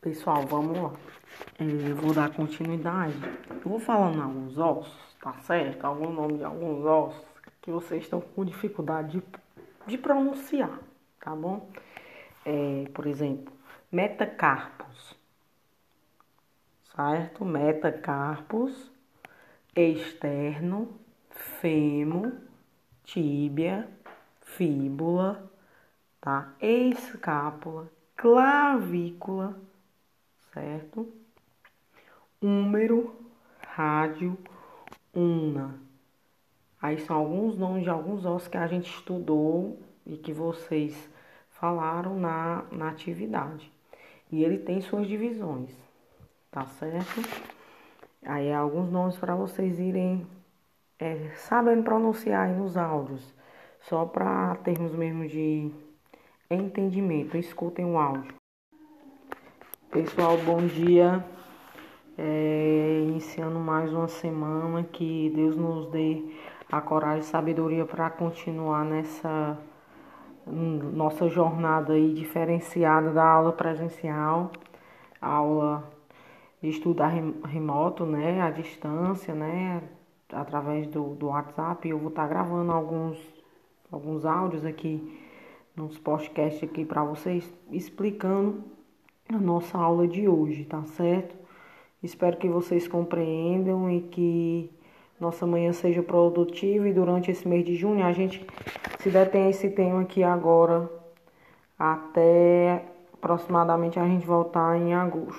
Pessoal, vamos lá. Eu vou dar continuidade. Eu vou falando alguns ossos, tá certo? Algum nome de alguns ossos que vocês estão com dificuldade de, de pronunciar, tá bom? É, por exemplo, metacarpos, certo? Metacarpos, externo, fêmur, tíbia, fíbula, tá? Escápula, clavícula, certo? Húmero, rádio, una. Aí são alguns nomes de alguns ossos que a gente estudou e que vocês falaram na, na atividade. E ele tem suas divisões, tá certo? Aí alguns nomes para vocês irem é, sabendo pronunciar aí nos áudios, só para termos mesmo de entendimento. Escutem o áudio. Pessoal, bom dia. É, iniciando mais uma semana, que Deus nos dê a coragem e sabedoria para continuar nessa nossa jornada aí diferenciada da aula presencial, aula de estudar remoto, né, à distância, né, através do, do WhatsApp. Eu vou estar tá gravando alguns, alguns áudios aqui nos podcasts aqui para vocês explicando a nossa aula de hoje, tá certo? Espero que vocês compreendam e que nossa manhã seja produtiva e durante esse mês de junho a gente se detém esse tema aqui agora até aproximadamente a gente voltar em agosto.